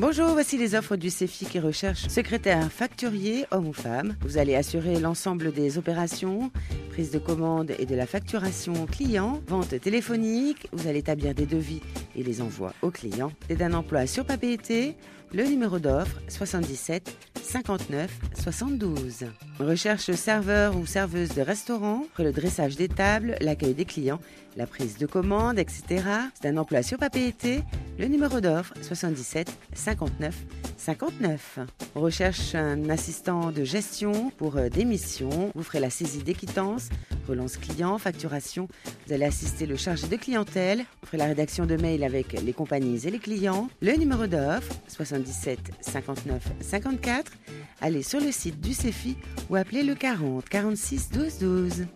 Bonjour, voici les offres du CEFI qui recherche secrétaire facturier, homme ou femme. Vous allez assurer l'ensemble des opérations, prise de commande et de la facturation client, vente téléphonique, vous allez établir des devis et les envois aux clients. C'est d'un emploi sur papier le numéro d'offre 77 59 72. Recherche serveur ou serveuse de restaurant, le dressage des tables, l'accueil des clients, la prise de commande, etc. C'est un emploi sur papier le numéro d'offre 77 59 59. recherche un assistant de gestion pour euh, des missions. Vous ferez la saisie des quittances, relance client, facturation. Vous allez assister le chargé de clientèle. Vous ferez la rédaction de mail avec les compagnies et les clients. Le numéro d'offre 77 59 54. Allez sur le site du CEFI ou appelez le 40 46 12 12.